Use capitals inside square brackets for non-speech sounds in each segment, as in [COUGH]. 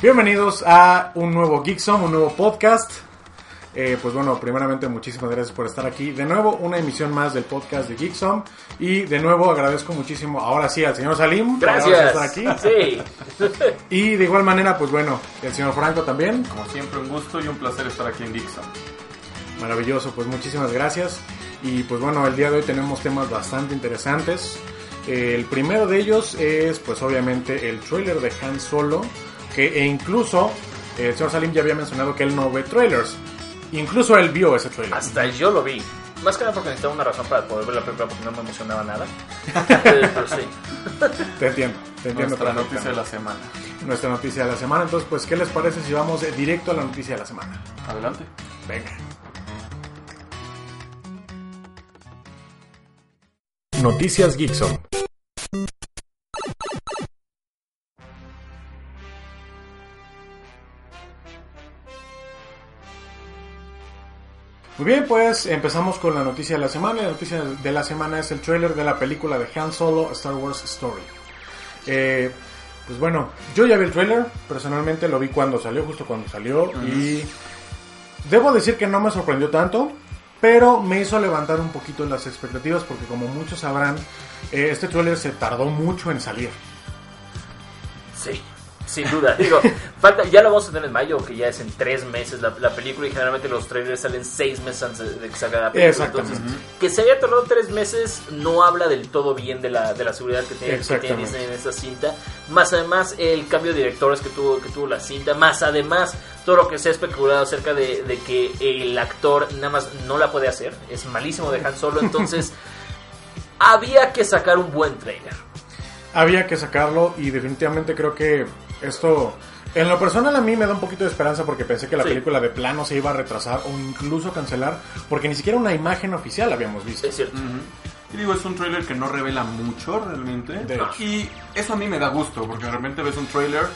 Bienvenidos a un nuevo Geeksom, un nuevo podcast. Eh, pues bueno, primeramente muchísimas gracias por estar aquí. De nuevo, una emisión más del podcast de Geeksom. Y de nuevo agradezco muchísimo, ahora sí, al señor Salim. por Gracias. estar aquí. Sí. [LAUGHS] Y de igual manera, pues bueno, el señor Franco también. Como siempre, un gusto y un placer estar aquí en Geekson. Maravilloso, pues muchísimas gracias. Y pues bueno, el día de hoy tenemos temas bastante interesantes. El primero de ellos es pues obviamente el trailer de Han Solo, que e incluso el señor Salim ya había mencionado que él no ve trailers. Incluso él vio ese trailer. Hasta yo lo vi. Más que nada porque necesitaba una razón para poder ver la película porque no me emocionaba nada. Pero, [LAUGHS] pero sí. Te entiendo, te entiendo. Nuestra noticia de la semana. Nuestra noticia de la semana. Entonces, pues, ¿qué les parece si vamos directo a la noticia de la semana? Adelante. Venga. Noticias Geekson. Muy bien, pues empezamos con la noticia de la semana. La noticia de la semana es el trailer de la película de Han Solo Star Wars Story. Eh, pues bueno, yo ya vi el trailer, personalmente lo vi cuando salió, justo cuando salió, y debo decir que no me sorprendió tanto, pero me hizo levantar un poquito las expectativas porque como muchos sabrán, eh, este trailer se tardó mucho en salir. Sí, sin duda. Digo, falta, ya lo vamos a tener en mayo, que ya es en tres meses la, la película y generalmente los trailers salen seis meses antes de que salga la película. Entonces, que se haya tardado tres meses no habla del todo bien de la, de la seguridad que tiene, que tiene. Disney en esta cinta. Más además el cambio de directores que tuvo, que tuvo la cinta. Más además todo lo que se ha especulado acerca de, de que el actor nada más no la puede hacer. Es malísimo de Han Solo. Entonces [LAUGHS] había que sacar un buen trailer. Había que sacarlo y definitivamente creo que esto, en lo personal a mí me da un poquito de esperanza porque pensé que la Sí. película de plano se iba a retrasar o incluso cancelar porque ni siquiera una imagen oficial habíamos visto. Es cierto. Y digo, es un trailer que no revela mucho realmente. De hecho. Y eso a mí me da gusto, porque de repente ves un trailer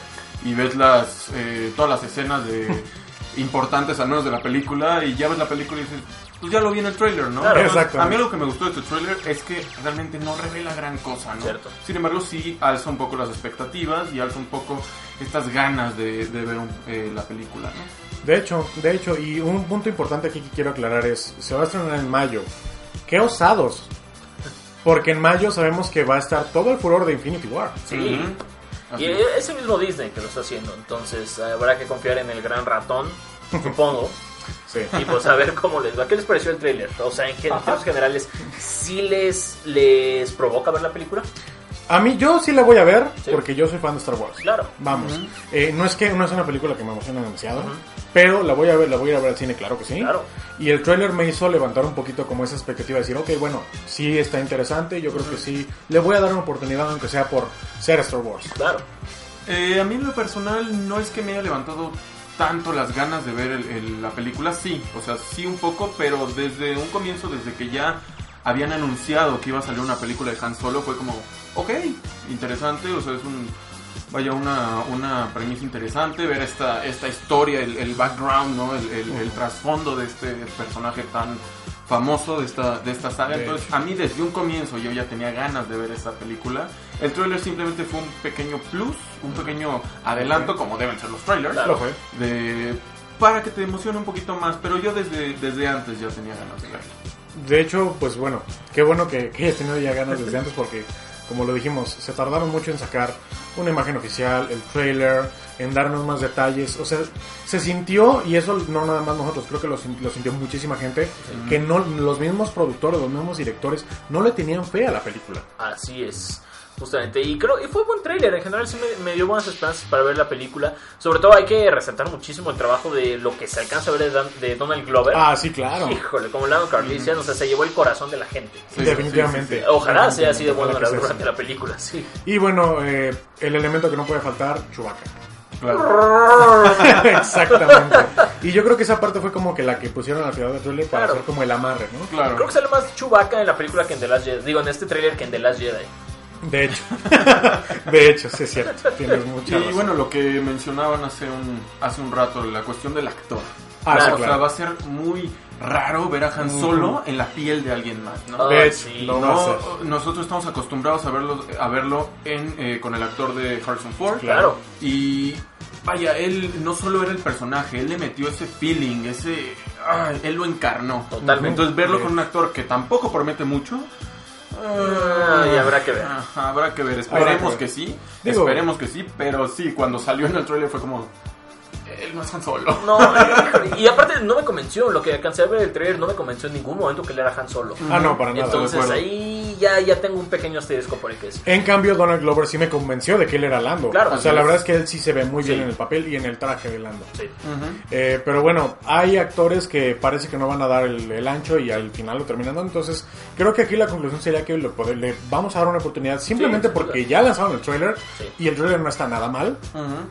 y ves las eh, todas las escenas de [LAUGHS] importantes al menos de la película y ya ves la película y dices, pues ya lo vi en el trailer, ¿no? Claro. Exacto. A mí lo que me gustó de este trailer es que realmente no revela gran cosa, ¿no? Cierto. Sin embargo, sí alza un poco las expectativas y alza un poco estas ganas de, de ver un- eh, la película, ¿no? De hecho, de hecho, y un punto importante aquí que quiero aclarar es, se va a estrenar en mayo. ¡Qué osados! Porque en mayo sabemos que va a estar todo el furor de Infinity War. Sí. Y Así es el mismo Disney que lo está haciendo, entonces habrá que confiar en el gran ratón, supongo, [LAUGHS] Sí. y pues a ver cómo les va. ¿Qué les pareció el tráiler? O sea, en términos generales, ¿sí les, les provoca ver la película? A mí, yo sí la voy a ver Sí. porque yo soy fan de Star Wars. Claro. Vamos. Eh, no es que no es una película que me emociona demasiado, pero la voy a ver, la voy a ir a ver al cine, claro que sí. Claro. Y el trailer me hizo levantar un poquito como esa expectativa de decir, ok, bueno, sí está interesante, yo creo que sí, le voy a dar una oportunidad aunque sea por ser Star Wars. Claro. Eh, a mí en lo personal no es que me haya levantado tanto las ganas de ver el- el- la película, sí, o sea, sí un poco, pero desde un comienzo, desde que ya habían anunciado que iba a salir una película de Han Solo, fue como, ok, interesante, o sea, es un, vaya, una, una premisa interesante, ver esta, esta historia, el, el background, ¿no? El, el- el trasfondo de este personaje tan famoso de esta, de esta saga. Entonces, a mí desde un comienzo yo ya tenía ganas de ver esta película. El trailer simplemente fue un pequeño plus, un pequeño adelanto, como deben ser los trailers, Lo fue. de, para que te emocione un poquito más. Pero yo desde, desde antes ya tenía ganas de verlo. De hecho, pues bueno, qué bueno que, que hayas tenido ya ganas desde antes porque, como lo dijimos, se tardaron mucho en sacar una imagen oficial, el trailer, en darnos más detalles. O sea, se sintió, y eso no nada más nosotros, creo que lo, sin- lo sintió muchísima gente, que no los mismos productores, los mismos directores, no le tenían fe a la película. Así es. Justamente, y creo y fue buen trailer, en general sí me, me dio buenas esperanzas para ver la película. Sobre todo hay que resaltar muchísimo el trabajo de lo que se alcanza a ver de, Dan- de Donald Glover. Ah, sí, claro. Híjole, como Lando Carlisian, o sea, se llevó el corazón de la gente. Sí, Definitivamente. sí, sí, Ojalá sea así de bueno sea durante la película, sí. Y bueno, eh, el elemento que no puede faltar, Chewbacca. Claro. [LAUGHS] Exactamente. Y yo creo que esa parte fue como que la que pusieron al final del trailer para Claro. hacer como el amarre, ¿no? Claro. Creo que sale más Chewbacca en la película que en The Last Jedi. Digo, en este trailer que en The Last Jedi. De hecho. [LAUGHS] De hecho, sí es cierto. Tienes mucha Y razón. bueno, lo que mencionaban hace un, hace un rato, la cuestión del actor. Ah, sí, o sea, claro. va a ser muy raro ver a Han Solo en la piel de alguien más, ¿no? Ah, De hecho, sí. lo va a hacer. No, nosotros estamos acostumbrados a verlo, a verlo en, eh, con el actor de Harrison Ford. Claro. Y vaya, él no solo era el personaje, él le metió ese feeling, ese... ay, él lo encarnó. Totalmente. Entonces verlo Sí. con un actor que tampoco promete mucho... Ah, y habrá que ver. Ajá, habrá que ver, esperemos que sí, Digo- esperemos que sí, pero sí, cuando salió en el trailer fue como... Él no es Han Solo. No, y aparte no me convenció, lo que alcancé a ver el trailer no me convenció en ningún momento que él era Han Solo. Ah, no, para nada. Entonces ahí ya, ya tengo un pequeño asterisco por el que es. En cambio, Donald Glover sí me convenció de que él era Lando. Claro, o sea, la es. verdad es que él sí se ve muy bien en el papel y en el traje de Lando. Sí. Eh, pero bueno, hay actores que parece que no van a dar el, el ancho y al final lo terminan dando. Entonces, creo que aquí la conclusión sería que le, le vamos a dar una oportunidad simplemente porque ya lanzaron el trailer Sí. y el trailer no está nada mal.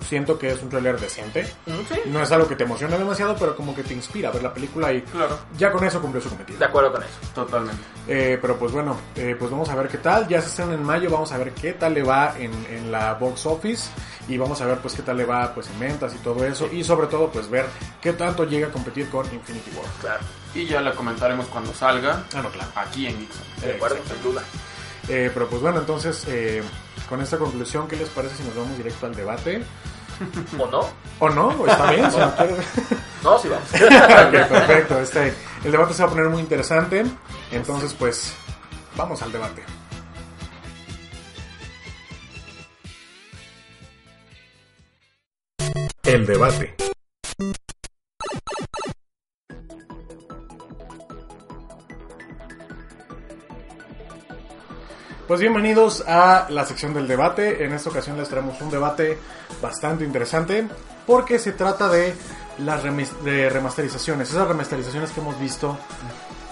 Siento que es un trailer decente. Mm, Sí, No es algo que te emociona demasiado, pero como que te inspira a ver la película y Claro, ya con eso cumplió su cometido. de acuerdo con eso. totalmente. Eh, pero pues bueno, eh, pues vamos a ver qué tal. Ya se estrena en mayo, vamos a ver qué tal le va en, en la box office y vamos a ver pues qué tal le va pues en ventas y todo eso y sobre todo pues ver qué tanto llega a competir con Infinity War. Claro, Y ya la comentaremos cuando salga, Ah, no, claro. aquí en Geekson. de acuerdo, sin duda. Eh, pero pues bueno, entonces eh, con esta conclusión, ¿qué les parece si nos vamos directo al debate? ¿O no? ¿O no? ¿O está bien? Si no [LAUGHS] quiere- No, sí vamos. [LAUGHS] Ok, perfecto. Este, el debate se va a poner muy interesante. Entonces pues vamos al debate. El debate. Pues bienvenidos a la sección del debate. En esta ocasión les traemos un debate bastante interesante porque se trata de las de remasterizaciones, esas remasterizaciones que hemos visto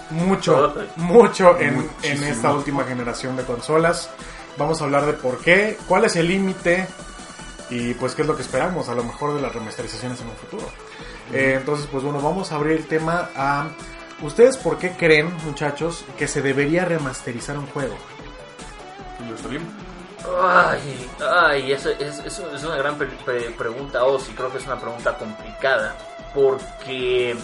mucho, mucho en esta última generación de consolas. Vamos a hablar de por qué, cuál es el límite y pues qué es lo que esperamos a lo mejor de las remasterizaciones en un futuro. Eh, entonces, pues bueno, vamos a abrir el tema a... ¿Ustedes por qué creen, muchachos, que se debería remasterizar un juego? Salim. Ay, ay, eso, es, eso es una gran pre- pre- pregunta, o sí creo que es una pregunta complicada, porque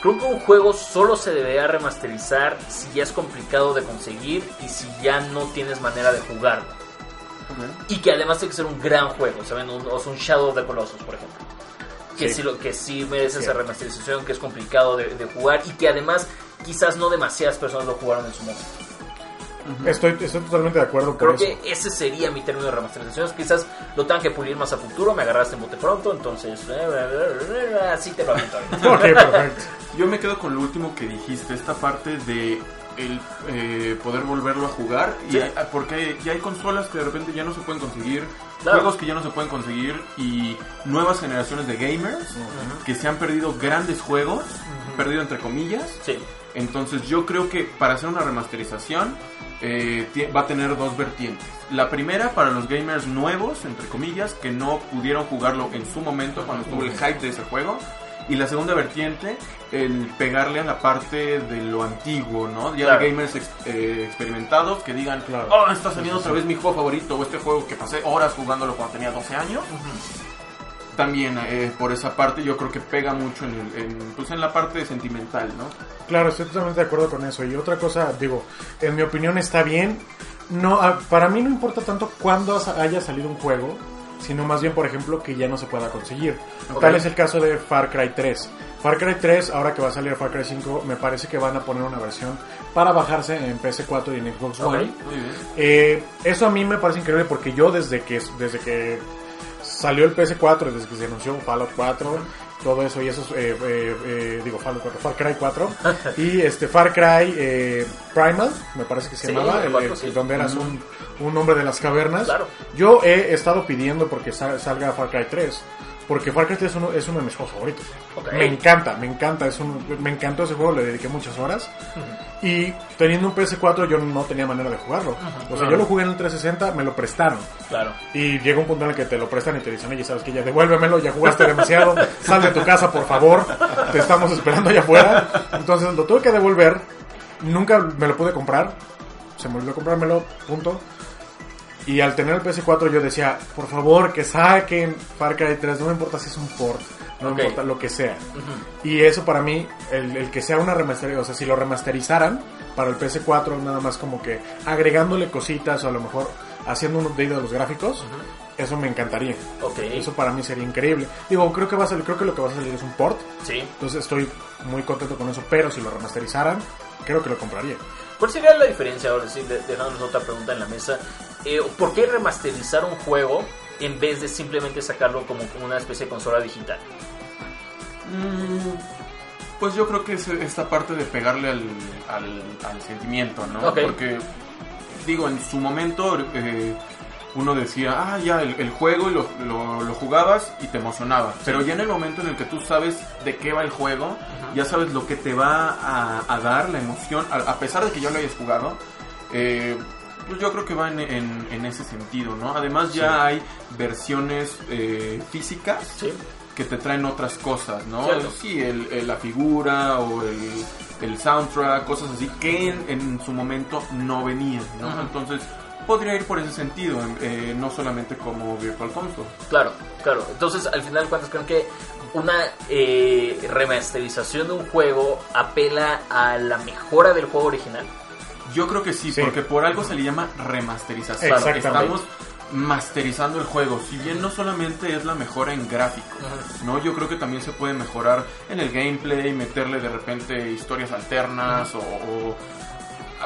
creo que un juego solo se debería remasterizar si ya es complicado de conseguir y si ya no tienes manera de jugarlo. Y que además tiene que ser un gran juego, ¿saben? Un, o sea, un Shadow of the Colossus, por ejemplo. Que Sí. sí, lo, que sí merece esa remasterización, que es complicado de, de jugar y que además quizás no demasiadas personas lo jugaron en su momento. Estoy, estoy totalmente de acuerdo con Creo eso. que ese sería mi término de remasterización. Quizás lo tengan que pulir más a futuro. Me agarraste en bote pronto, entonces eh, así te lo aviento ahorita. [LAUGHS] Ok, perfecto. Yo me quedo con lo último que dijiste, esta parte de el eh, poder volverlo a jugar y Sí. hay- porque ya hay consolas que de repente ya no se pueden conseguir, Claro. juegos que ya no se pueden conseguir y nuevas generaciones de gamers que se han perdido grandes juegos, perdido entre comillas. Sí, Entonces yo creo que para hacer una remasterización eh, va a tener dos vertientes. La primera para los gamers nuevos, entre comillas, que no pudieron jugarlo en su momento cuando estuvo el hype de ese juego. Y la segunda vertiente, el pegarle a la parte de lo antiguo, ¿no? Ya Claro. gamers ex- eh, experimentados que digan, Claro. oh, está saliendo otra vez mi juego favorito o este juego que pasé horas jugándolo cuando tenía 12 años. También eh, por esa parte yo creo que pega mucho en, el- en, pues en la parte sentimental, ¿no? Claro, estoy totalmente de acuerdo con eso. Y otra cosa, digo, en mi opinión está bien. No, para mí no importa tanto cuándo haya salido un juego, sino más bien, por ejemplo, que ya no se pueda conseguir. Ok. Tal es el caso de Far Cry 3. Far Cry 3, ahora que va a salir Far Cry 5, me parece que van a poner una versión para bajarse en PS4 y en Xbox. One. Bien. Eh, eso a mí me parece increíble porque yo desde que desde que salió el PS4, desde que se anunció Fallout 4, todo eso y eso, eh, eh, eh, digo Fallout 4, Far Cry 4 [LAUGHS] y este Far Cry eh, Primal, me parece que se Sí, llamaba, el el- sí. donde eras un, un hombre de las cavernas. Claro. Yo he estado pidiendo porque sa- salga Far Cry 3. Porque Far Cry 3 es uno, es uno de mis juegos favoritos. Me encanta, me encanta. Es un, me encantó ese juego, le dediqué muchas horas. Y teniendo un PS4 yo no tenía manera de jugarlo. O sea, claro. yo lo jugué en el 360, me lo prestaron. claro. Y llega un punto en el que te lo prestan y te dicen, oye, sabes que ya devuélvemelo, ya jugaste demasiado, [LAUGHS] sal de tu casa, por favor, te estamos esperando allá afuera. Entonces lo tuve que devolver, nunca me lo pude comprar, se me olvidó comprármelo, punto. Y al tener el PS4 yo decía, por favor, que saquen Far Cry 3, no me importa si es un port, no Ok. me importa lo que sea. Y eso para mí, el, el que sea una remasterización, o sea, si lo remasterizaran para el PS4, nada más como que agregándole cositas o a lo mejor haciendo un update de los gráficos, eso me encantaría. Ok. Eso para mí sería increíble. Digo, creo que va a salir, creo que lo que va a salir es un port. Sí. Entonces estoy muy contento con eso, pero si lo remasterizaran, creo que lo compraría. ¿Cuál sería la diferencia ahora sí, de- dejándonos otra pregunta en la mesa? Eh, ¿Por qué remasterizar un juego en vez de simplemente sacarlo como una especie de consola digital? Mm, Pues yo creo que es esta parte de pegarle al, al, al sentimiento, ¿no? Ok. Porque, digo, en su momento eh, uno decía, ah, ya, el, el juego y lo, lo- lo jugabas y te emocionaba. Pero ya en el momento en el que tú sabes de qué va el juego, ya sabes lo que te va a, a dar, la emoción, a, a pesar de que ya lo hayas jugado, eh, pues yo creo que va en, en- en ese sentido, ¿no? Además ya hay versiones eh, físicas Sí. que te traen otras cosas, ¿no? Cierto. Sí, el, el- la figura o el, el soundtrack, cosas así que en, en su momento no venían, ¿no? Entonces podría ir por ese sentido, eh, no solamente como Virtual Console. Claro, claro. Entonces, al final de cuentas, creo que una eh, remasterización de un juego apela a la mejora del juego original. Yo creo que sí, Sí. porque por algo se le llama remasterización. Exactamente. Estamos masterizando el juego, si bien no solamente es la mejora en gráficos, ¿no? Yo creo que también se puede mejorar en el gameplay, meterle de repente historias alternas o, o,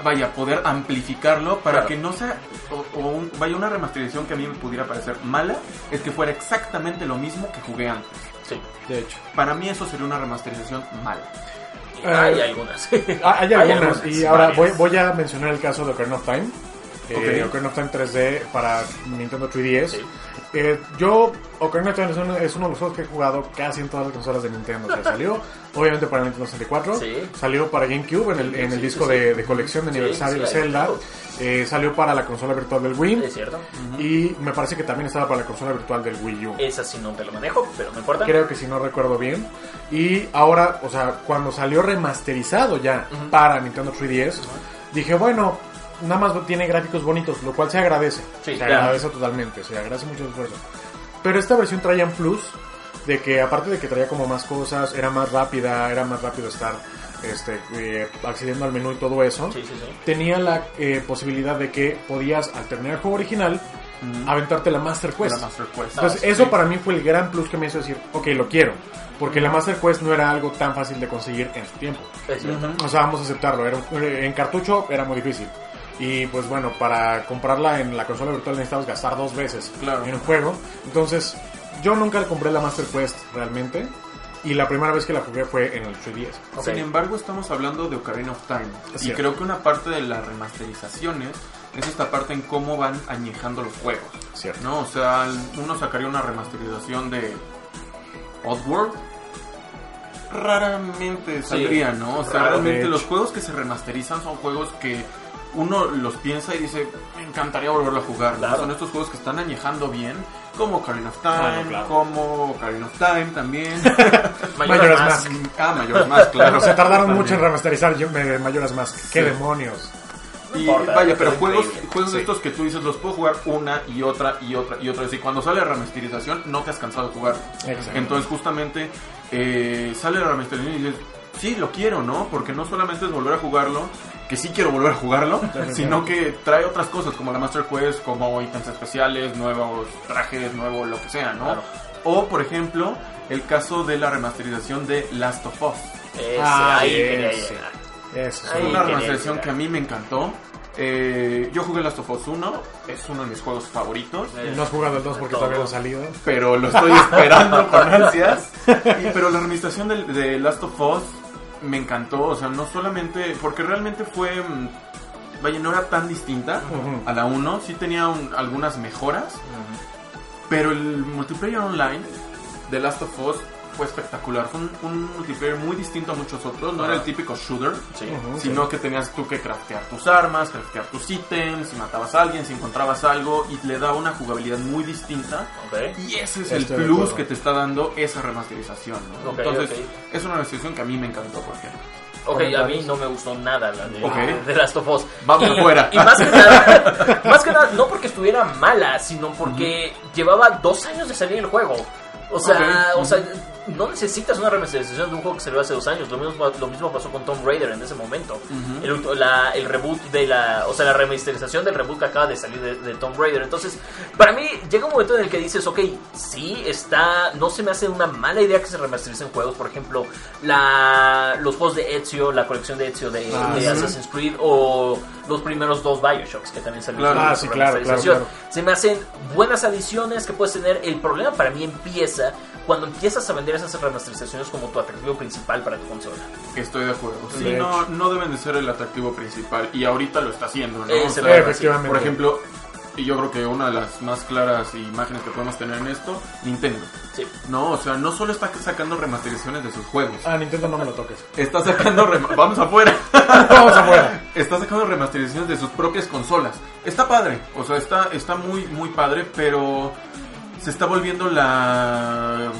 vaya, poder amplificarlo para Claro. que no sea, o, o un- vaya, una remasterización que a mí me pudiera parecer mala, es que fuera exactamente lo mismo que jugué antes. Sí. De hecho. Para mí eso sería una remasterización mala. Y hay Eh, algunas. Hay [LAUGHS] algunas. y ahora voy, voy a mencionar el caso de Ocarina of Time. Eh, Ok. Ocarina of Time 3D para Nintendo 3DS. Sí. Eh, yo, Ocarina of Time es uno, es uno de los juegos que he jugado casi en todas las consolas de Nintendo. O sea, salió [LAUGHS] obviamente para Nintendo 64, Sí. salió para GameCube en el, en el Sí, disco sí, de, colección de aniversario de Zelda, eh, salió para la consola virtual del Wii Es cierto. y me parece que también estaba para la consola virtual del Wii U. Esa sí no te lo manejo, pero no importa. Creo que si no recuerdo bien. Y ahora, o sea, cuando salió remasterizado ya para Nintendo 3DS, dije, bueno, nada más tiene gráficos bonitos, lo cual se agradece. Sí, se claro. agradece totalmente, se agradece mucho el esfuerzo. Pero esta versión traía un plus de que aparte de que traía como más cosas, era más rápida, era más rápido estar este, eh, accediendo al menú y todo eso. Sí, sí, sí. Tenía la eh, posibilidad de que podías, al terminar el juego original, aventarte la Master Quest. La Master Quest. Entonces, Ah, eso para mí fue el gran plus que me hizo decir, ok, lo quiero. Porque la Master Quest no era algo tan fácil de conseguir en su tiempo. O sea, vamos a aceptarlo. Era en cartucho era muy difícil. Y pues bueno, para comprarla en la consola virtual necesitabas gastar dos veces Claro. en un juego. Entonces, yo nunca le compré la Master Quest realmente. Y la primera vez que la jugué fue en el 3DS. Ok. Sin embargo, estamos hablando de Ocarina of Time. Es y cierto. creo que una parte de las remasterizaciones es esta parte en cómo van añejando los juegos. Cierto. ¿no? O sea, uno sacaría una remasterización de Oddworld. Raramente saldría, ¿no? O sea, de los juegos que se remasterizan son juegos que uno los piensa y dice, me encantaría volverlo a jugar. ¿no? Claro. Son estos juegos que están añejando bien, como Ocarina of Time, claro. como Ocarina of Time también. [LAUGHS] Mayoras Mask. Mask. ah, Mayor más, claro. Se tardaron mucho en remasterizar yo- Majora's Mask. ¡Qué Sí. demonios! No Y importa, vaya, pero juegos, increíble. juegos Sí. estos que tú dices, los puedo jugar una y otra y otra y otra vez. Y cuando sale la remasterización, no te has cansado de jugar. Exacto. Entonces, justamente, eh, sale la remasterización y dices, sí, lo quiero, ¿no? Porque no solamente es volver a jugarlo, que sí quiero volver a jugarlo, sino que trae otras cosas como la Master Quest, como ítems especiales, nuevos trajes, nuevo lo que sea, ¿no? Claro. O, por ejemplo, el caso de la remasterización de Last of Us. Ese, Ah, ahí llegar. Eso, Ahí una remasterización que a mí me encantó. Eh, yo jugué Last of Us 1, es uno de mis juegos favoritos. No has jugado el 2 porque Todo. todavía no ha salido. pero lo estoy esperando con ansias. [LAUGHS] Y- pero la remasterización de, de Last of Us me encantó, o sea, no solamente porque realmente fue, mm, vaya, no era tan distinta a la 1, sí tenía un- algunas mejoras, pero el multiplayer online de Last of Us fue espectacular, fue un, un multiplayer muy distinto a muchos otros, no era el típico shooter. Sí. Sino que tenías tú que craftear tus armas, craftear tus ítems, si matabas a alguien, si encontrabas algo, y le da una jugabilidad muy distinta. Y ese es el Estoy plus que te está dando esa remasterización. ¿no? Entonces, es una remasterización que a mí me encantó, por ejemplo. Ok, a mí no me gustó nada la de, Ok. [LAUGHS] de Last of Us. Vamos y, afuera. Y más que nada, [LAUGHS] más que nada, no porque estuviera mala, sino porque llevaba dos años de salir el juego. O sea, o sea, no necesitas una remasterización de un juego que salió hace dos años. Lo mismo, lo mismo pasó con Tomb Raider en ese momento. el, la- el reboot de la. O sea, la remasterización del reboot que acaba de salir de, de Tomb Raider. Entonces, para mí, llega un momento en el que dices, ok, sí, está. No se me hace una mala idea que se remastericen juegos. Por ejemplo, la, los juegos de Ezio, la colección de Ezio de, Ah, de sí. Assassin's Creed o los primeros dos Bioshocks que también salieron. Claro. con Ah, su sí, claro, claro. Se me hacen buenas adiciones que puedes tener. El problema para mí empieza cuando empiezas a vender esas remasterizaciones como tu atractivo principal para tu consola. Estoy de acuerdo. Sí, De no, no deben de ser el atractivo principal. Y ahorita lo está haciendo, ¿no? Eh, O sea, efectivamente. Por ejemplo, y yo creo que una de las más claras imágenes que podemos tener en esto, Nintendo. Sí. No, o sea, no solo está sacando remasterizaciones de sus juegos. Ah, Nintendo no me lo toques. Está sacando... [LAUGHS] Vamos afuera. [LAUGHS] Vamos afuera. Está sacando remasterizaciones de sus propias consolas. Está padre, o sea, está, está muy, muy padre, pero se está volviendo la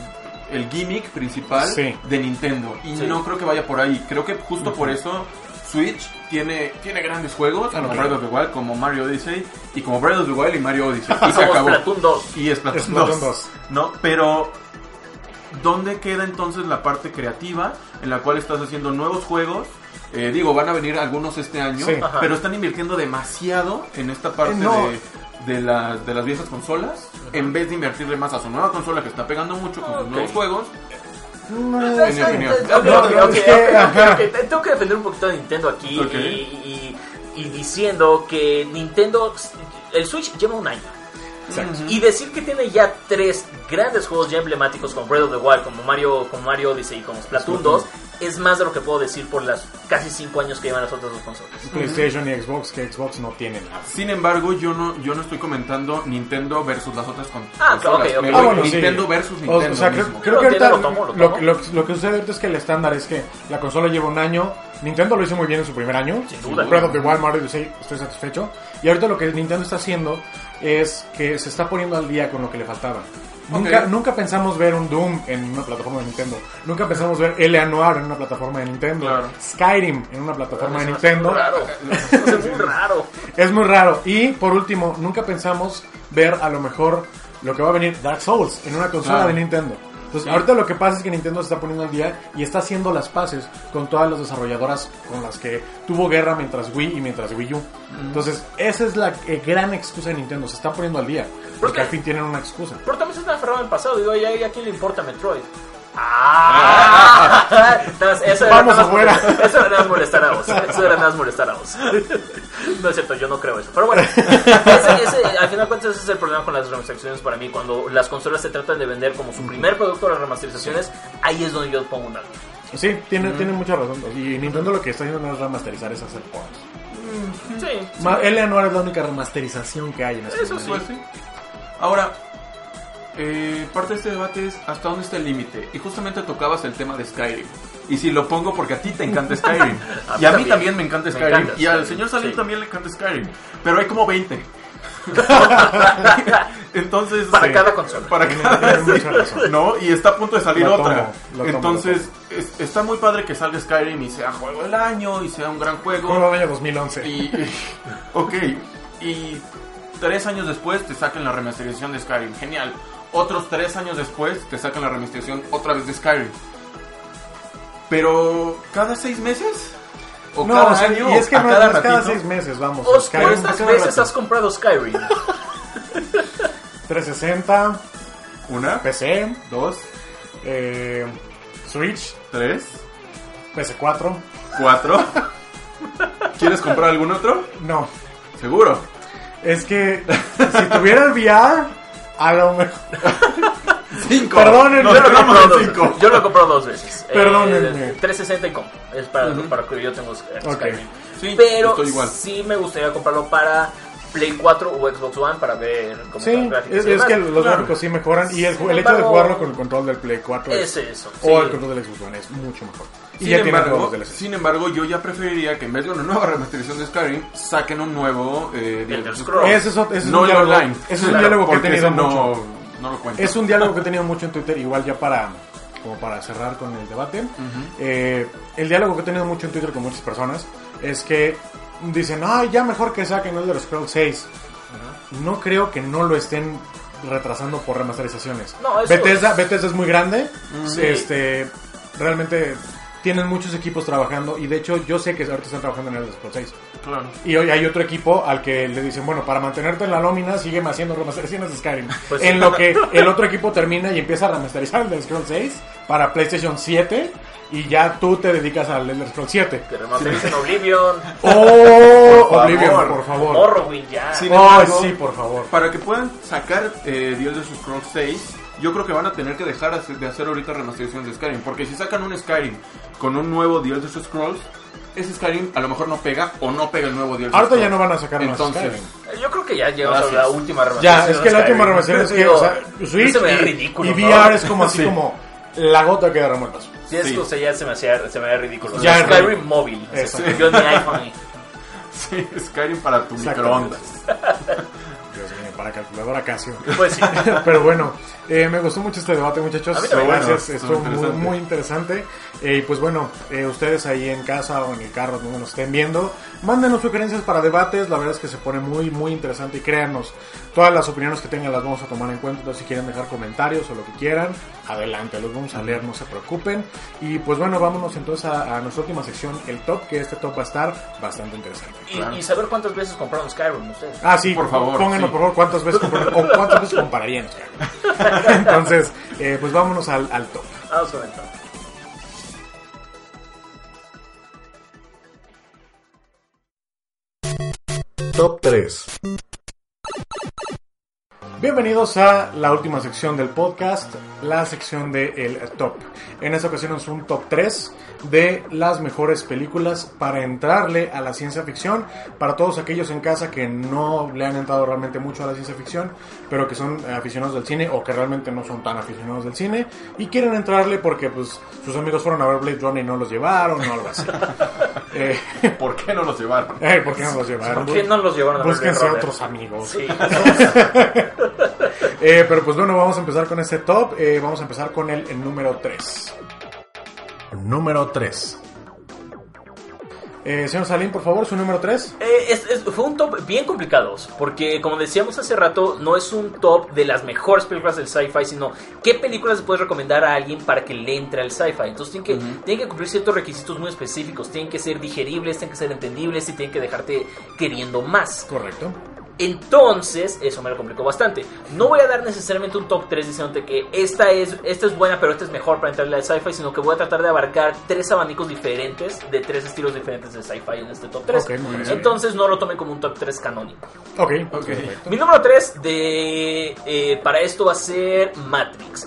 el gimmick principal Sí. de Nintendo. Y Sí. no creo que vaya por ahí. Creo que justo por eso Switch tiene, tiene grandes juegos, como claro. Breath of the Wild, como Mario Odyssey, y como Breath of the Wild y Mario Odyssey. Y se [LAUGHS] acabó. Splatoon 2. Y Splatoon, Splatoon 2. 2. ¿No? Pero, ¿dónde queda entonces la parte creativa en la cual estás haciendo nuevos juegos? Eh, digo, van a venir algunos este año, Sí. Pero están invirtiendo demasiado en esta parte Eh, no. de, de, las- de las viejas consolas, en vez de invertirle más a su nueva consola que está pegando mucho con sus nuevos juegos. No, En mi opinión. Tengo que defender un poquito de Nintendo aquí Ok. y, y- y diciendo que Nintendo, el Switch lleva un año. Exacto. Y decir que tiene ya tres grandes juegos ya emblemáticos como Breath of the Wild, como Mario, como Mario Odyssey y como Splatoon 2 es más de lo que puedo decir por las casi cinco años que llevan las otras dos consolas. PlayStation y Xbox, que Xbox no tienen nada. Sin embargo, yo no, yo no estoy comentando Nintendo versus las otras con- Ah, consolas. ok, ok. Me Ah, voy bueno, sí. Nintendo versus Nintendo. O, sea, creo, mismo. creo Lo que ahorita lo tomo, lo lo, tomo. lo- lo que sucede ahorita es que el estándar es que la consola lleva un año. Nintendo lo hizo muy bien en su primer año. Sin duda. Breath of the Wild, Mario Odyssey, estoy satisfecho. Y ahorita lo que Nintendo está haciendo es que se está poniendo al día con lo que le faltaba. Nunca, Ok. nunca pensamos ver un Doom en una plataforma de Nintendo. Nunca pensamos ver L.A. Noir en una plataforma de Nintendo. Claro. Skyrim en una plataforma de Nintendo. muy raro. Hace muy raro. Es muy raro. Y por último, nunca pensamos ver a lo mejor lo que va a venir Dark Souls en una consola Claro. de Nintendo. Entonces, ahorita lo que pasa es que Nintendo se está poniendo al día y está haciendo las paces con todas las desarrolladoras con las que tuvo guerra mientras Wii y mientras Wii U. Entonces, esa es la eh, gran excusa de Nintendo. Se están poniendo al día. Porque qué? al fin tienen una excusa. Pero también se me aferrado en el pasado. Digo, ¿y a quién le importa Metroid? ¡Ah! Eso era Vamos nada más afuera. molestar- Eso era nada más molestar a vos. Eso era nada más molestar a vos. No es cierto, yo no creo eso. Pero bueno, ese, ese, al final de cuentas ese es el problema con las remasterizaciones para mí. Cuando las consolas se tratan de vender como su primer producto las remasterizaciones, ahí es donde yo pongo un alto. Sí, tiene, tiene mucha razón. Y Nintendo lo que está haciendo no es remasterizar, es hacer ports. Sí. Ma- L.A. Noir es la única remasterización que hay en este Eso momento. Sí. Ahora, eh, parte de este debate es hasta dónde está el límite. Y justamente tocabas el tema de Skyrim. Y si lo pongo porque a ti te encanta [LAUGHS] Skyrim. A y a mí también. también me encanta Me Skyrim. encanta y al señor Salim sí. también le encanta Skyrim. Pero hay como 20. [LAUGHS] Entonces... Para sí, cada consola. Para cada... razón. ¿no? Y está a punto de salir otra. tomo, Entonces, es- está muy padre que salga Skyrim y sea juego del año y sea un gran juego. Como el año 2011. Y, [LAUGHS] ok, y tres años después te sacan la remasterización de Skyrim. Genial. Otros tres años después te sacan la remasterización otra vez de Skyrim. Pero, ¿cada seis meses? ¿O No, cada o sea, año? y es que ¿A no, cada no es cada ratito? seis meses, vamos. Os, Skyrim, ¿Cuántas cada veces rato. has comprado Skyrim? 360, ¿Una? PC, ¿Dos? eh, Switch, ¿Tres? PS4. ¿Cuatro? ¿Quieres comprar algún otro? No, Seguro. es que si tuviera el VR, a lo mejor. [LAUGHS] Cinco. Perdónenme. Yo lo, he quedamos comprado en dos, cinco. yo lo he comprado dos veces. Perdónenme. Eh, 360 y comp. Es para, para que yo tengo Skyrim. Ok. Sí, Pero estoy igual. sí me gustaría comprarlo para Play 4 o Xbox One para ver cómo Sí, están gráficos es, y es que los Claro. gráficos sí mejoran y el, el hecho de jugarlo con el control del Play 4 Es es, eso. o sí. el control del Xbox One es mucho mejor. Sin embargo, sin embargo, yo ya preferiría que en vez de una nueva remasterización de Skyrim, saquen un nuevo eh, Elder Scrolls. Ese es, ese es no un diálogo, online. ese es un Claro, diálogo que he tenido no, mucho. no lo cuento. Es un diálogo que he tenido mucho en Twitter, igual ya para como para cerrar con el debate. Eh, el diálogo que he tenido mucho en Twitter con muchas personas es que dicen, ay, ya mejor que saquen Elder Scrolls 6. No creo que no lo estén retrasando por remasterizaciones. No, Bethesda, es- Bethesda es muy grande, Sí. este, realmente tienen muchos equipos trabajando y de hecho yo sé que ahorita están trabajando en el Scrolls 6. Claro. Y hoy hay otro equipo al que le dicen, bueno, para mantenerte en la nómina, sígueme haciendo remasterizaciones de Skyrim. [LAUGHS] Pues en sí. lo que el otro equipo termina y empieza a remasterizar el Elder Scrolls 6 para PlayStation 7 y ya tú te dedicas al Elder Scrolls 7. Que remastericen Oblivion, [LAUGHS] ¡Oh! Por Oblivion, favor. por favor. Morrowind ya. Sí. ¡Ay, embargo, sí, por favor! Para que puedan sacar eh, The Elder Scrolls 6, yo creo que van a tener que dejar de hacer ahorita remasterizaciones de Skyrim. Porque si sacan un Skyrim con un nuevo The Elder Scrolls, ese Skyrim a lo mejor no pega o no pega el nuevo The Elder Ahorita ya no van a sacar más Entonces, Skyrim. Yo creo que ya llegamos Gracias. a la última remasterización. Ya, es que la última Skyrim. remasterización es que, o sea, Switch se y, ridículo, y ¿no? VR es como [LAUGHS] así Sí. como la gota que derramó el vaso. Sí, es Sí. o sea, ya se me hacía, se me ridículo. Ya, Skyrim móvil. así Eso. Yo ni iPhone. sí, [LAUGHS] Skyrim para tu microondas. [LAUGHS] Para calculadora Casio. Pues sí. [LAUGHS] Pero bueno, eh, me gustó mucho este debate, muchachos. Gracias, estuvo muy, interesante. muy interesante. Eh, y pues bueno, eh, ustedes ahí en casa o en el carro, donde nos estén viendo, mándenos sugerencias para debates. La verdad es que se pone muy, muy interesante y créanos, todas las opiniones que tengan las vamos a tomar en cuenta. Entonces, si quieren dejar comentarios o lo que quieran, adelante, los vamos a leer, no se preocupen. Y pues bueno, vámonos entonces a, a nuestra última sección, el top, que este top va a estar bastante interesante. Y, y saber cuántas veces compraron Skyrim ustedes. Ah, sí, Por favor, Pónganos, sí. por favor, cuántas veces, compar- o cuántas veces compararían. Skyrim. [LAUGHS] Entonces, eh, pues vámonos al, al top. Vamos con el top. Top 3. Bienvenidos a la última sección del podcast, la sección de el top. En esta ocasión es un top 3 de las mejores películas para entrarle a la ciencia ficción. Para todos aquellos en casa que no le han entrado realmente mucho a la ciencia ficción, pero que son aficionados del cine o que realmente no son tan aficionados del cine y quieren entrarle porque pues sus amigos fueron a ver Blade Runner y no los llevaron o algo así. [LAUGHS] Eh, ¿Por qué no los llevaron? eh, ¿Por qué no los llevaron? ¿Por qué no los llevaron a Búsquense Runner? otros amigos. Sí. [LAUGHS] [LAUGHS] Eh, pero pues bueno, vamos a empezar con este top. Eh, vamos a empezar con el, el número 3. Número 3. Eh, señor Salim, por favor, su número 3. Eh, es- es- fue un top bien complicado, porque como decíamos hace rato, no es un top de las mejores películas del sci-fi, sino qué películas puedes recomendar a alguien para que le entre al sci-fi. Entonces tienen que, tienen que cumplir ciertos requisitos muy específicos, tienen que ser digeribles, tienen que ser entendibles y tienen que dejarte queriendo más. Correcto. Entonces, eso me lo complicó bastante. No voy a dar necesariamente un top 3 diciéndote que esta es, esta es buena, pero esta es mejor para entrarle al sci-fi, sino que voy a tratar de abarcar tres abanicos diferentes de tres estilos diferentes de sci-fi en este top 3. Ok, muy bien. Entonces, no lo tomen como un top 3 canónico. Ok, Ok. Mi número 3 de, eh, para esto va a ser Matrix.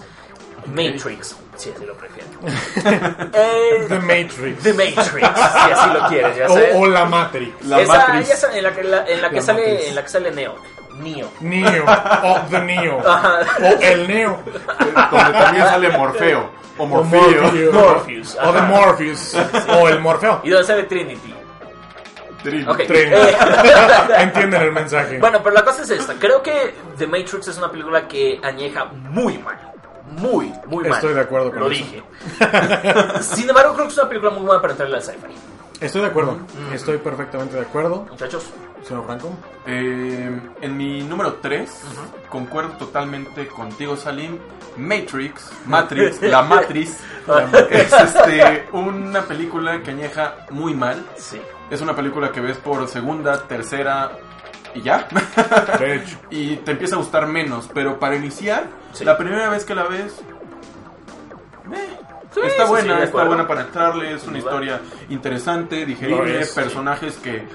Matrix, si así lo prefieren. [LAUGHS] Eh, The Matrix. The Matrix, si así lo quieres, ya sabes. O, o la Matrix. La Esa- Matrix. ya sabes, en la que, la- en la que La sale Matrix. en la que sale Neo. Neo. Neo. [LAUGHS] O The Neo. O el Neo. Donde también sale Morfeo. O O Morfeo. Morpheus. Morpheus, O The ajá. Morpheus. O el Morfeo. Y donde sale Trinity. Ok. Tren. Eh, [LAUGHS] Entienden el mensaje. bueno, pero la cosa es esta. Creo que The Matrix es una película que añeja muy mal. Muy, muy mal. Estoy de acuerdo con Lo eso. dije. [LAUGHS] Sin embargo, creo que es una película muy buena para entrarle al sci-fi. Estoy de acuerdo. Estoy perfectamente de acuerdo. Muchachos, Señor Franco. Eh, en mi número 3, concuerdo totalmente contigo, Salim. Matrix, Matrix, [LAUGHS] la Matrix, es este, una película que añeja muy mal. sí. Es una película que ves por segunda, tercera y ya. De hecho. [LAUGHS] y te empieza a gustar menos. Pero para iniciar, Sí. la primera vez que la ves, eh, Sí, está sí, buena, está buena para entrarle. Es una historia interesante, digerible, es, sí. personajes que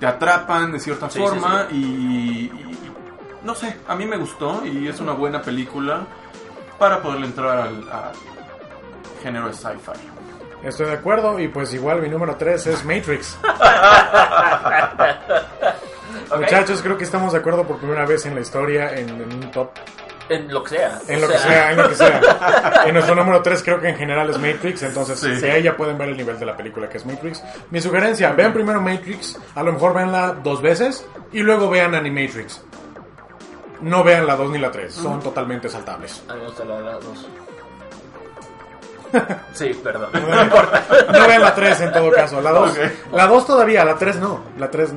te atrapan de cierta Sí, sí, forma Y, y- no sé, a mí me gustó y es una buena película para poderle entrar al, al género de sci-fi. Estoy de acuerdo. Y pues igual mi número 3 es Matrix. [LAUGHS] Muchachos, creo que estamos de acuerdo por primera vez en la historia en, en un top. En lo que sea. En lo que sea, en lo que sea. [LAUGHS] En nuestro número 3 creo que en general es Matrix, entonces Sí. de ahí ya pueden ver el nivel de la película que es Matrix. Mi sugerencia, vean primero Matrix, a lo mejor veanla dos veces y luego vean Animatrix. No vean la 2 ni la 3, son totalmente saltables. A mí me gusta la la dos. [LAUGHS] Sí, perdón. No importa. No vean la 3 en todo caso, la 2. Ok. La 2 todavía, la 3 no. La 3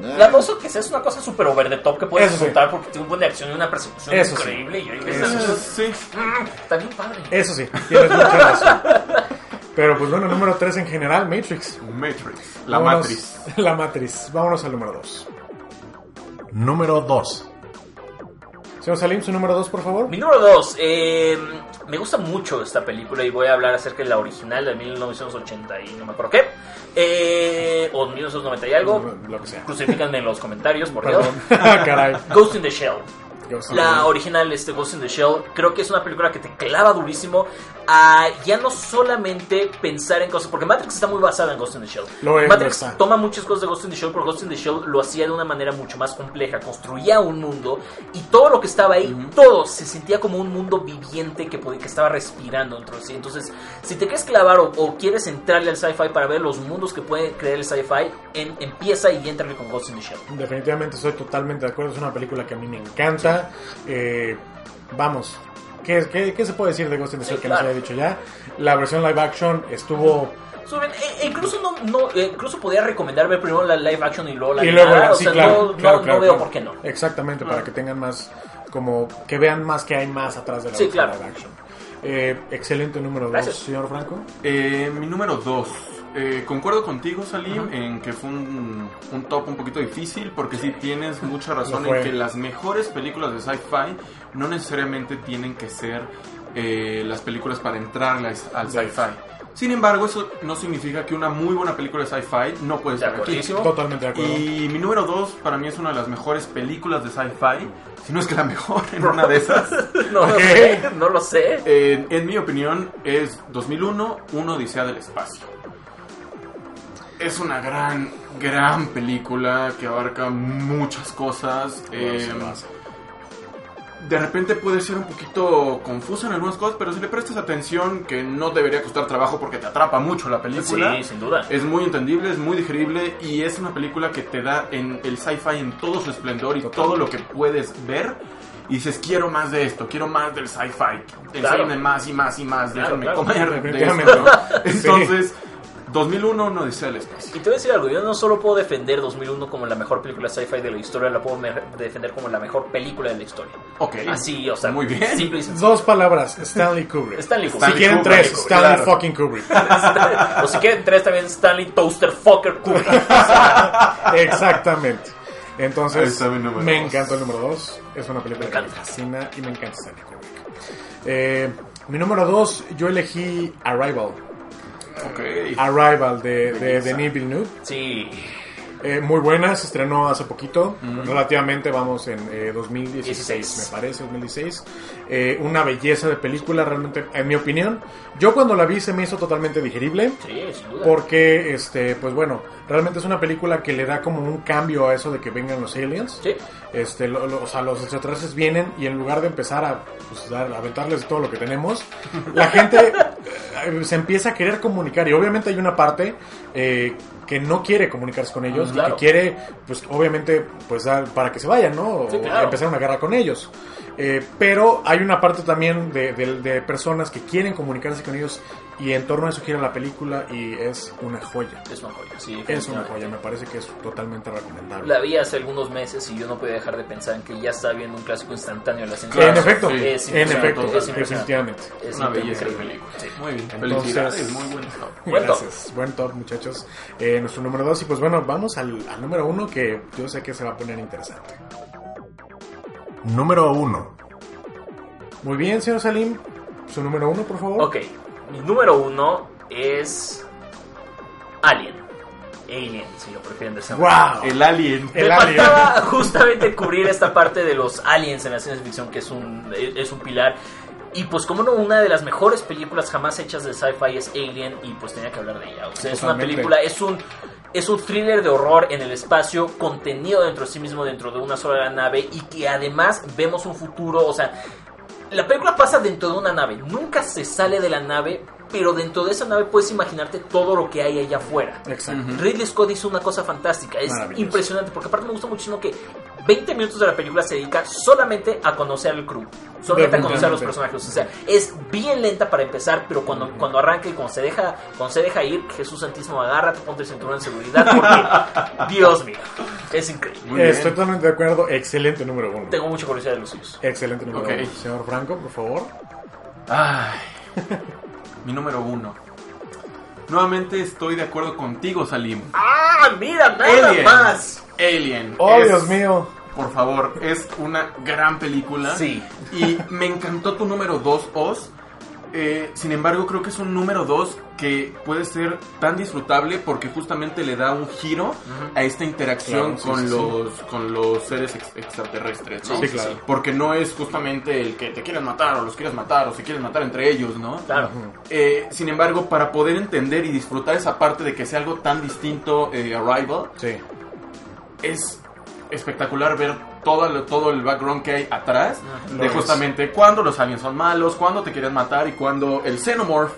La dos que sea es una cosa súper over the top que puedes Eso sí. porque tiene un buen de acción y una persecución Eso sí. increíble. Y ahí ves Eso eso. Sí. Está bien padre. Eso sí, tienes mucha razón. Pero pues bueno, número 3 en general, Matrix. Matrix. La Vámonos- matriz. La Matrix. Vámonos al número 2. Número 2. Señor Salim, su número 2, por favor. Mi número 2. Me gusta mucho esta película y voy a hablar acerca de la original de 1980 y no me acuerdo qué. Eh, o 1990 y algo. Lo que sea. Crucifícanme en los comentarios, por Dios. Perdón. [LAUGHS] Caray. Ghost in the Shell. La original, este Ghost in the Shell, creo que es una película que te clava durísimo a ya no solamente pensar en cosas, porque Matrix está muy basada en Ghost in the Shell. Lo es, lo Matrix está. toma muchas cosas de Ghost in the Shell, pero Ghost in the Shell lo hacía de una manera mucho más compleja, construía un mundo y todo lo que estaba ahí, todo se sentía como un mundo viviente que, que estaba respirando dentro de sí. Entonces, si te quieres clavar o, o quieres entrarle al sci-fi para ver los mundos que puede crear el sci-fi, en- empieza y entrale con Ghost in the Shell. Definitivamente estoy totalmente de acuerdo. Es una película que a mí me encanta. Eh, vamos. ¿Qué, qué, qué se puede decir de Ghost in the Sí, Shell que no se claro. haya dicho ya? La versión live action estuvo. Suben, e- e incluso no, no eh, incluso podría recomendar ver primero la live action y luego la y luego, animada, o sí, sea, claro, no, no- claro, no claro, veo claro. por qué no. Exactamente, para Ah. que tengan más. Como que vean más que hay más atrás de la Sí, versión claro. live action. Eh, excelente número 2, Gracias. señor Franco. Eh, mi número 2. concuerdo contigo, Salim, en que fue un, un top un poquito difícil, porque sí tienes mucha [LAUGHS] razón en que las mejores películas de sci-fi no necesariamente tienen que ser eh, las películas para entrarle al sci-fi. Sin embargo, eso no significa que una muy buena película de sci-fi no puede De estar aquí. Totalmente de acuerdo. Y mi número 2 para mí es una de las mejores películas de sci-fi, si no es que la mejor en una de esas. [LAUGHS] No lo sé, no lo sé. En, en mi opinión, es 2001, una Odisea del Espacio. Es una gran, gran película que abarca muchas cosas. eh. De repente puede ser un poquito confusa en algunas cosas, pero si le prestas atención, que no debería costar trabajo porque te atrapa mucho la película. Sí, sin duda. Es muy entendible, es muy digerible y es una película que te da en el sci-fi en todo su esplendor y todo lo que puedes ver. Y dices, quiero más de esto, quiero más del sci-fi. Enséñame más y más y más, Claro, déjame claro. comer [LAUGHS] de Definitivamente. esto. Entonces, 2001 no Odisea del espacio. Y te voy a decir algo, yo no solo puedo defender 2001 como la mejor película sci-fi de la historia, la puedo defender como la mejor película de la historia. Ok. Así, o sea, Muy bien. simple y sencillo. Dos palabras, Stanley Kubrick. Stanley si Kubrick. quieren Kubrick, tres, Stanley claro. fucking Kubrick. [LAUGHS] o si quieren tres también Stanley Toaster Fucker Kubrick. [LAUGHS] Exactamente. Entonces, está mi número me dos. encanta el número 2. Es una película Me que me encanta. fascina y me encanta Stanley Kubrick. Eh, mi número 2, yo elegí Arrival. Arrival de, de. Denis Villeneuve. Sí. Eh, muy buena, se estrenó hace poquito, relativamente vamos en eh, 2016, 16. me parece, 2016. Eh, una belleza de película, realmente, en mi opinión. Yo cuando la vi se me hizo totalmente digerible. Sí, sin duda. Porque, este, pues bueno, realmente es una película que le da como un cambio a eso de que vengan los aliens. Sí. Este, lo- lo- o sea, los extraterrestres vienen y en lugar de empezar a, pues, dar- a aventarles todo lo que tenemos, la gente eh, se empieza a querer comunicar y obviamente hay una parte eh, que no quiere comunicarse con ellos Mm, y que quiere, pues obviamente, pues para que se vayan, ¿no? Sí, claro. empezar una guerra con ellos. Eh, pero hay una parte también de, de- de personas que quieren comunicarse con ellos y en torno a eso gira la película y es una joya. Es una joya, sí. Es una joya, me parece que es totalmente recomendable. La vi hace algunos meses y yo no podía dejar de pensar en que ya estaba viendo un clásico instantáneo de la. Claro, en efecto, sí. Es en efecto, es definitivamente. Es Una belleza de película. Sí. Muy bien. Entonces- Felicidades, muy buen top. [LAUGHS] Buen top. Gracias, buen top muchachos. Eh, nuestro número 2 y pues bueno, vamos al, al número 1 que yo sé que se va a poner interesante. Número 1. Muy bien, señor Salim, su número 1 por favor. Ok, mi número uno es Alien. Alien, si lo prefieren de esa manera. ¡Wow! El Alien. El Me alien. faltaba [LAUGHS] justamente cubrir esta parte de los aliens en la ciencia ficción, que es un, es un pilar. Y pues como no, una de las mejores películas jamás hechas de sci-fi es Alien y pues tenía que hablar de ella. O sea, es una película, es un, es un thriller de horror en el espacio, contenido dentro de sí mismo, dentro de una sola nave y que además vemos un futuro, o sea, la película pasa dentro de una nave, nunca se sale de la nave, pero dentro de esa nave puedes imaginarte todo lo que hay allá afuera. Exacto. Ridley Scott hizo una cosa fantástica, es impresionante, porque aparte me gusta muchísimo que 20 minutos de la película se dedica solamente a conocer al crew. Solamente a conocer a los personajes. O sea, es bien lenta para empezar, pero cuando, cuando arranca y cuando se deja cuando se deja ir, Jesús Santísimo, agárrate, ponte el cinturón de seguridad, porque, [LAUGHS] Dios mío, es increíble. Muy bien. Estoy totalmente de acuerdo. Excelente número uno. Tengo mucha curiosidad de los suyos. Excelente número Ok. uno. Señor Franco, por favor. Ay, mi número uno. Nuevamente estoy de acuerdo contigo, Salim. ¡Ah, mira, nada Alien. más! Alien. Oh, Es- Dios mío. Por favor, es una gran película. Sí. Y me encantó tu número 2, Oz. Eh, sin embargo, creo que es un número 2 que puede ser tan disfrutable porque justamente le da un giro a esta interacción Claro, sí, con, sí, sí. los, con los seres ex- extraterrestres. ¿no? Sí, claro. Porque no es justamente el que te quieren matar o los quieres matar o se quieren matar entre ellos, ¿no? Claro. Eh, sin embargo, para poder entender y disfrutar esa parte de que sea algo tan distinto eh, Arrival, Sí. Es espectacular ver todo el, todo el background que hay atrás Lo de es. justamente cuando los aliens son malos, cuando te quieren matar y cuando el xenomorph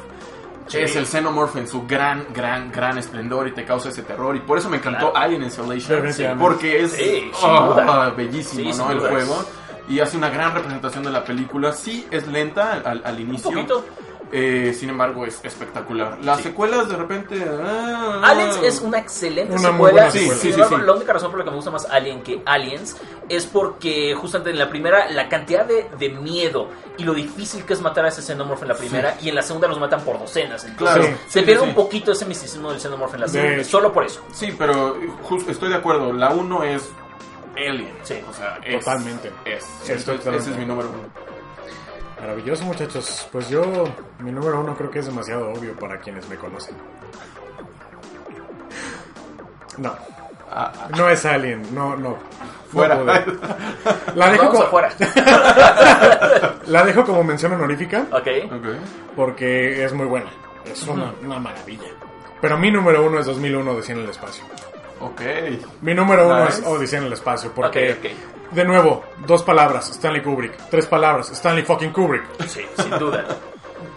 Sí. es el xenomorph en su gran, gran, gran esplendor y te causa ese terror. Y por eso me encantó Claro. Alien Isolation, Definitivamente. porque es Sí, oh, duda. bellísimo Sí, ¿no? el juego. Y hace una gran representación de la película. Sí, es lenta al, al Un inicio. poquito. Eh, sin embargo, es espectacular. Las Sí. secuelas de repente... ah, Aliens es una excelente Una muy secuela. buena Sí, secuela. sí, embargo, sí. La única razón por la que me gusta más Alien que Aliens es porque justamente en la primera la cantidad de, de miedo y lo difícil que es matar a ese xenomorph en la primera y en la segunda los matan por docenas. Entonces Claro. Se Sí, pierde sí. un poquito ese misticismo del xenomorph en la segunda. Solo por eso. Sí, pero justo estoy de acuerdo. La 1 es Alien. Sí. O sea, es, Totalmente. Es. Entonces, totalmente. ese es mi número uno. Maravilloso, muchachos. Pues yo, mi número uno creo que es demasiado obvio para quienes me conocen. No, Ah, no es Alien, no, no. No fuera. pude. [LAUGHS] La dejo, Vamos como, afuera. [LAUGHS] la dejo como mención honorífica ok. ok. porque es muy buena. Es una, una maravilla. Pero mi número uno es 2001, Odisea en el espacio. Ok. Mi número uno Nice. es Odisea en el espacio porque, de nuevo, dos palabras, Stanley Kubrick. Tres palabras, Stanley fucking Kubrick. Sí, sin duda.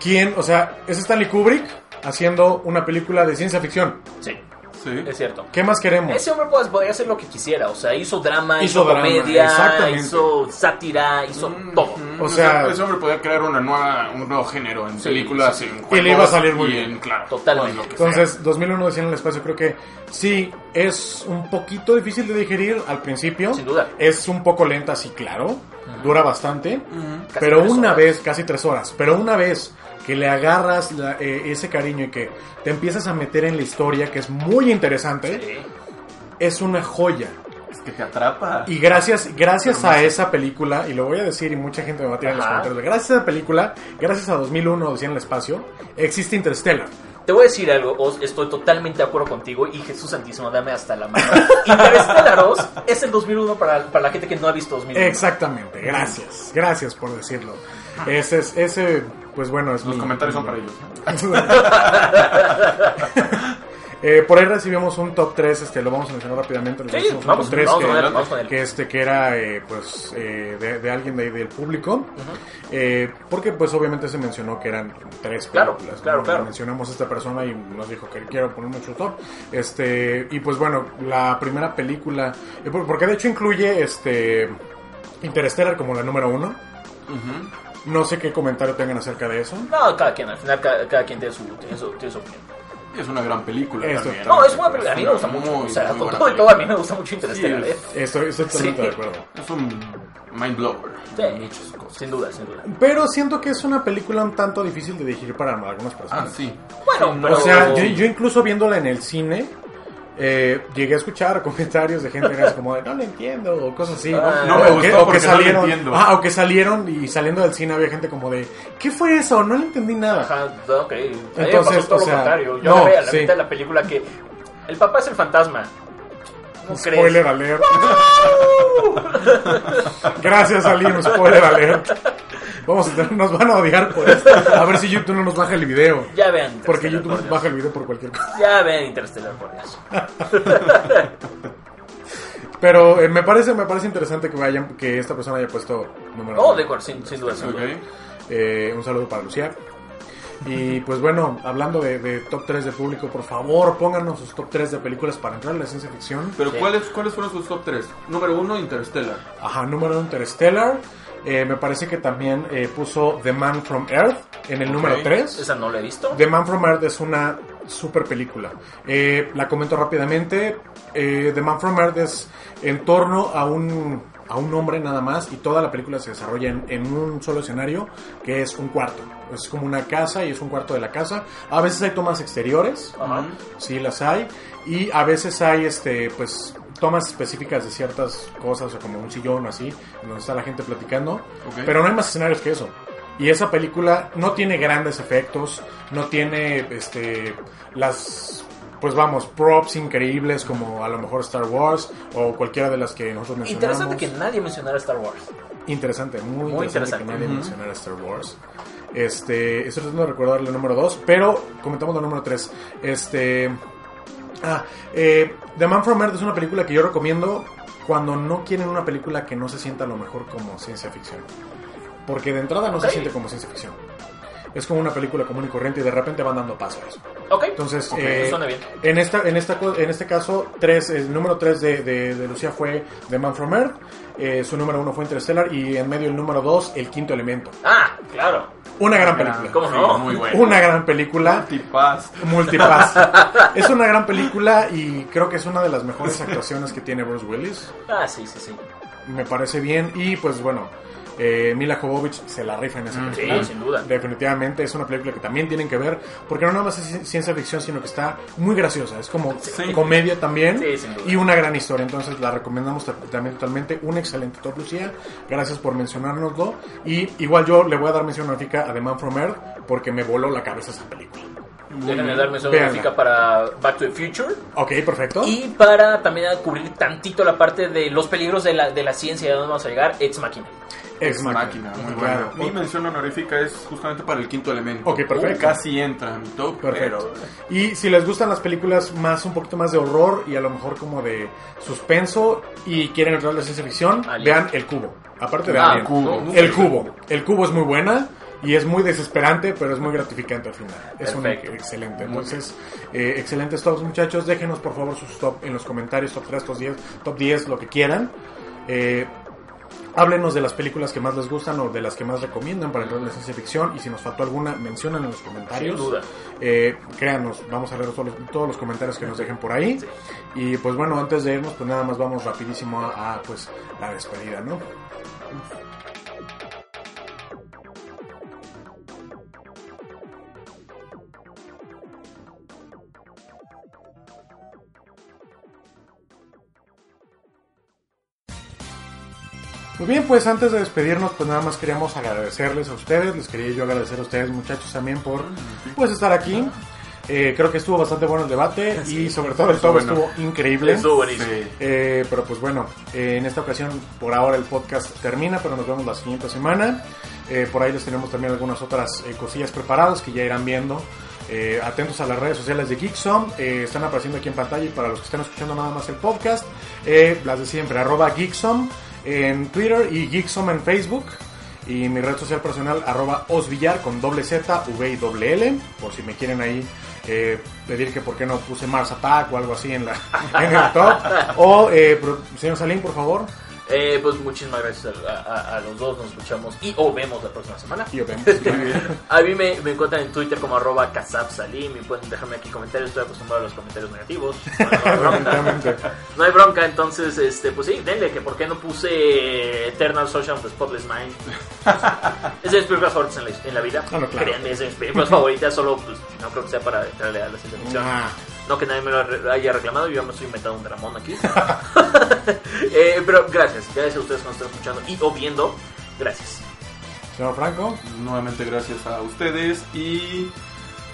¿Quién? O sea, es Stanley Kubrick haciendo una película de ciencia ficción. Sí, Sí. es cierto. ¿Qué más queremos? Ese hombre pues, podía hacer lo que quisiera, o sea, hizo drama, Hizo hizo, drama, comedia, hizo sátira, hizo Mm, todo. mm, O sea- ese hombre podía crear una nueva, un nuevo género en Sí, películas, sí, sí. en Y le juegos iba a salir muy bien. en- claro, Totalmente. en lo que sea. Entonces, 2001 Odisea en el espacio creo que sí, es un poquito difícil de digerir al principio. Sin duda. Es un poco lenta, sí, claro. Dura bastante. Pero una horas. vez, casi tres horas, pero una vez que le agarras la- eh, ese cariño y que te empiezas a meter en la historia, que es muy interesante, Sí. es una joya. Es que te atrapa. Y gracias, gracias a esa película, y lo voy a decir y mucha gente me va a tirar en los comentarios, gracias a esa película, gracias a 2001 Odisea en el espacio, existe Interstellar. Te voy a decir algo, Oz, estoy totalmente de acuerdo contigo y Jesús Santísimo, dame hasta la mano. Interstellar Oz es el 2001 para, para la gente que no ha visto 2001. Exactamente, gracias, gracias por decirlo. Ese es, ese, pues bueno, es Los mi- comentarios son para ellos. [LAUGHS] Eh, por ahí recibimos un top 3, este, lo vamos a mencionar rápidamente. Sí, un vamos, top 3 vamos que, vamos que este que era eh, pues eh, de, de alguien de ahí del público, Eh, porque pues obviamente se mencionó que eran tres películas. claro, ¿no? claro. Mencionamos a esta persona y nos dijo que quiero poner mucho top. Este y pues bueno, la primera película, eh, por- porque de hecho incluye este Interstellar como la número uno. No sé qué comentario tengan acerca de eso. No, cada quien, al final cada, cada quien tiene su, tiene su, tiene su opinión. Es una gran película Esto- también. No, es una película, a mí me gusta Muy, mucho. O sea, muy con buena todo y todo, a mí me gusta mucho Sí, Interstellar. es- ¿eh? Estoy, estoy totalmente Sí. de acuerdo. Es un mind blower. Sí, Muchas cosas. sin duda, sin duda. Pero siento que es una película un tanto difícil de digerir para algunas personas. Ah, sí. Bueno, Sí, pero- O sea, yo, yo incluso viéndola en el cine, eh, llegué a escuchar comentarios de gente que era como de no lo entiendo o cosas así. Ah, no O me gustó o que no lo salieron, entiendo. ah, o que salieron y saliendo del cine había gente como de ¿qué fue eso? No le entendí nada. Ajá, ok. A mí me Entonces, pasó todo o sea, lo contrario. Yo no, a la sí. mitad de la película que el papá es el fantasma. ¿Cómo crees? Spoiler alert. [LAUGHS] Gracias, Alim, spoiler alert. [LAUGHS] Vamos a tener- nos van a odiar por esto. A ver si YouTube no nos baja el video. Ya vean. Porque YouTube por nos baja el video por cualquier cosa. Ya vean Interstellar por Dios. [LAUGHS] Pero eh, me parece me parece interesante que vayan que esta persona haya puesto número Oh, uno. de acuerdo, sin, sin duda, sin duda. Eh, un saludo para Lucía. Y pues bueno, hablando de, de top 3 de público, por favor, pónganos sus top 3 de películas para entrar en la ciencia ficción. Pero Sí. ¿cuáles, ¿cuáles fueron sus top 3? Número 1, Interstellar. Ajá, número 1, Interstellar. Eh, me parece que también eh, puso The Man from Earth en el número 3. Esa no la he visto. The Man from Earth es una super película. Eh, la comento rápidamente. The Man from Earth es en torno a un, a un hombre nada más y toda la película se desarrolla en, en un solo escenario que es un cuarto. Es como una casa y es un cuarto de la casa. A veces hay tomas exteriores, Ajá. sí las hay. Y a veces hay este pues tomas específicas de ciertas cosas, o sea, como un sillón o así, donde está la gente platicando. Pero no hay más escenarios que eso. Y esa película no tiene grandes efectos, no tiene este las pues vamos, props increíbles como a lo mejor Star Wars o cualquiera de las que nosotros mencionamos. Interesante que nadie mencionara Star Wars. Interesante, muy, Muy interesante, interesante. que nadie mencionara Star Wars. Este, estoy tratando de recordar el número 2, pero comentamos la número 3. Este, ah, eh, The Man from Earth es una película que yo recomiendo cuando no quieren una película que no se sienta a lo mejor como ciencia ficción. Porque de entrada no se siente como ciencia ficción. Es como una película común y corriente y de repente van dando paso a eso. Ok. Entonces, Ok, eh, suena bien. en esta, en esta, en este caso, tres, el número 3 de, de, de Lucía fue The Man from Earth, eh, su número 1 fue Interstellar y en medio el número 2, El Quinto Elemento. Ah, claro. Una gran película. ¿Cómo Sí, no? muy [LAUGHS] bueno. Una gran película. Tipaz. Multipass. [LAUGHS] es una gran película y creo que es una de las mejores actuaciones que tiene Bruce Willis. Ah, sí, sí, sí. Me parece bien y pues bueno, eh, Mila Jovovich se la rifa en esa Mm, película. Sí, sin duda. Definitivamente es una película que también tienen que ver, porque no nada más es ciencia ficción, sino que está muy graciosa. Es como Sí. comedia también Sí, y una gran historia. Entonces la recomendamos ta- también totalmente. Un excelente top, Lucía. Gracias por mencionárnoslo. Y igual yo le voy a dar mención honorífica a The Man from Earth porque me voló la cabeza esa película. Déjenme darme Véanla. honorífica para Back to the Future. Ok, perfecto. Y para también cubrir tantito la parte de los peligros de la, de la ciencia y a dónde vamos a llegar, Ex Machina. Ex máquina, muy Claro. buena. Mi mención honorífica es justamente para el quinto elemento. Ok, perfecto. Uh, casi entra en mi top, Perfecto. pero Y si les gustan las películas más un poquito más de horror y a lo mejor como de suspenso y quieren entrar a la ciencia ficción, Alien. vean El Cubo. Aparte de Ah, Alien. Cubo. El Cubo. El Cubo es muy buena y es muy desesperante, pero es muy gratificante al final. Es un excelente. Entonces, eh, excelentes tops, muchachos. Déjenos por favor sus top en los comentarios, top 3, top 10, top 10 lo que quieran. Eh, Háblenos de las películas que más les gustan o de las que más recomiendan para entrar en la ciencia ficción y si nos faltó alguna, mencionan en los comentarios. Sin duda. Eh, créanos, vamos a leer todos los, todos los comentarios que nos dejen por ahí. Sí. Y pues bueno, antes de irnos, pues nada más vamos rapidísimo a, a, pues la despedida, ¿no? Muy bien, pues antes de despedirnos, pues nada más queríamos agradecerles a ustedes, les quería yo agradecer a ustedes muchachos también por pues estar aquí. Eh, creo que estuvo bastante bueno el debate [LAUGHS] y sobre todo el bueno. estuvo increíble. Estuvo buenísimo. Eh, pero pues bueno, eh, en esta ocasión por ahora el podcast termina, pero nos vemos la siguiente semana. Eh, por ahí les tenemos también algunas otras eh, cosillas preparadas que ya irán viendo. Eh, atentos a las redes sociales de Geeksom, eh, están apareciendo aquí en pantalla y para los que están escuchando nada más el podcast, eh, las de siempre, arroba Geeksom en Twitter y Geeksom en Facebook. Y mi red social personal, arroba osvillar con doble Z, V y doble L, por si me quieren ahí eh, pedir que por qué no puse Mars Attack o algo así en, la, [LAUGHS] en el top. O, eh, señor Salim, por favor, Eh, pues muchísimas gracias a, a- a los dos, nos escuchamos y o vemos la próxima semana. y yo vemos. [LAUGHS] A mí me, me encuentran en Twitter como arroba Salim y pueden dejarme aquí comentarios, estoy acostumbrado a los comentarios negativos. [LAUGHS] No, hay bronca. No hay bronca, entonces, este, pues sí, denle, que por qué no puse Eternal Social the Spotless Mind. es de mis películas favoritas en la, en la vida. Ah, no, claro. Créanme, es de mis películas favoritas, solo pues, no creo que sea para entrarle a la ciencia ficción. Ah, No que nadie me lo haya reclamado, yo ya me estoy inventando un dramón aquí. [LAUGHS] [LAUGHS] Eh, pero gracias, gracias a ustedes que nos están escuchando y o viendo. Gracias. señor Franco, Nuevamente gracias a ustedes y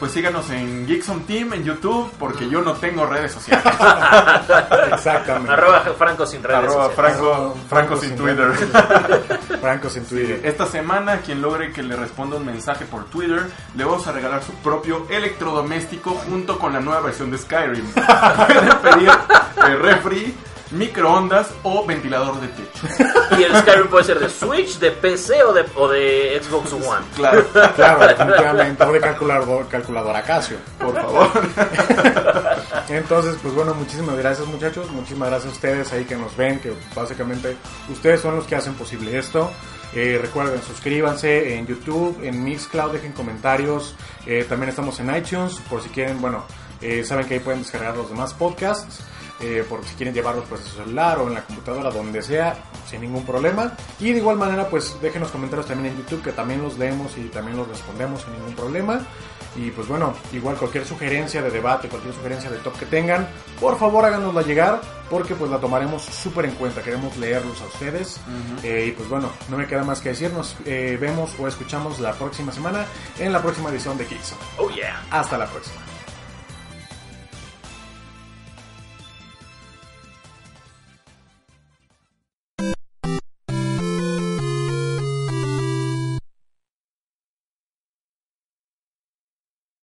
pues síganos en Geeksom Team en YouTube porque yo no tengo redes sociales. [LAUGHS] exactamente. Arroba Franco sin redes Arroba sociales. Franco, Franco sin Twitter. Franco sin Twitter. Esta semana, quien logre que le responda un mensaje por Twitter, le vamos a regalar su propio electrodoméstico junto con la nueva versión de Skyrim. [LAUGHS] Pueden pedir el refri, microondas o ventilador de techo. [LAUGHS] Y el Skyrim puede ser de Switch, de PC o de, o de Xbox One. Claro, Claro, definitivamente. O de calculador, calculadora Casio. por favor. [LAUGHS] Entonces, pues bueno, muchísimas gracias muchachos, muchísimas gracias a ustedes ahí que nos ven, que básicamente ustedes son los que hacen posible esto. Eh, recuerden, suscríbanse en YouTube, en Mixcloud, dejen comentarios. Eh, también estamos en iTunes, por si quieren, bueno, eh, saben que ahí pueden descargar los demás podcasts. Eh, por si quieren llevarlos pues, en su celular o en la computadora, donde sea, sin ningún problema. Y de igual manera, pues dejen los comentarios también en YouTube, que también los leemos y también los respondemos sin ningún problema. Y pues bueno, igual cualquier sugerencia de debate, cualquier sugerencia de top que tengan, por favor háganosla llegar, porque pues la tomaremos súper en cuenta. Queremos leerlos a ustedes. Eh, y pues bueno, no me queda más que decir, nos eh, vemos o escuchamos la próxima semana en la próxima edición de Geeks. Oh yeah. Hasta la próxima.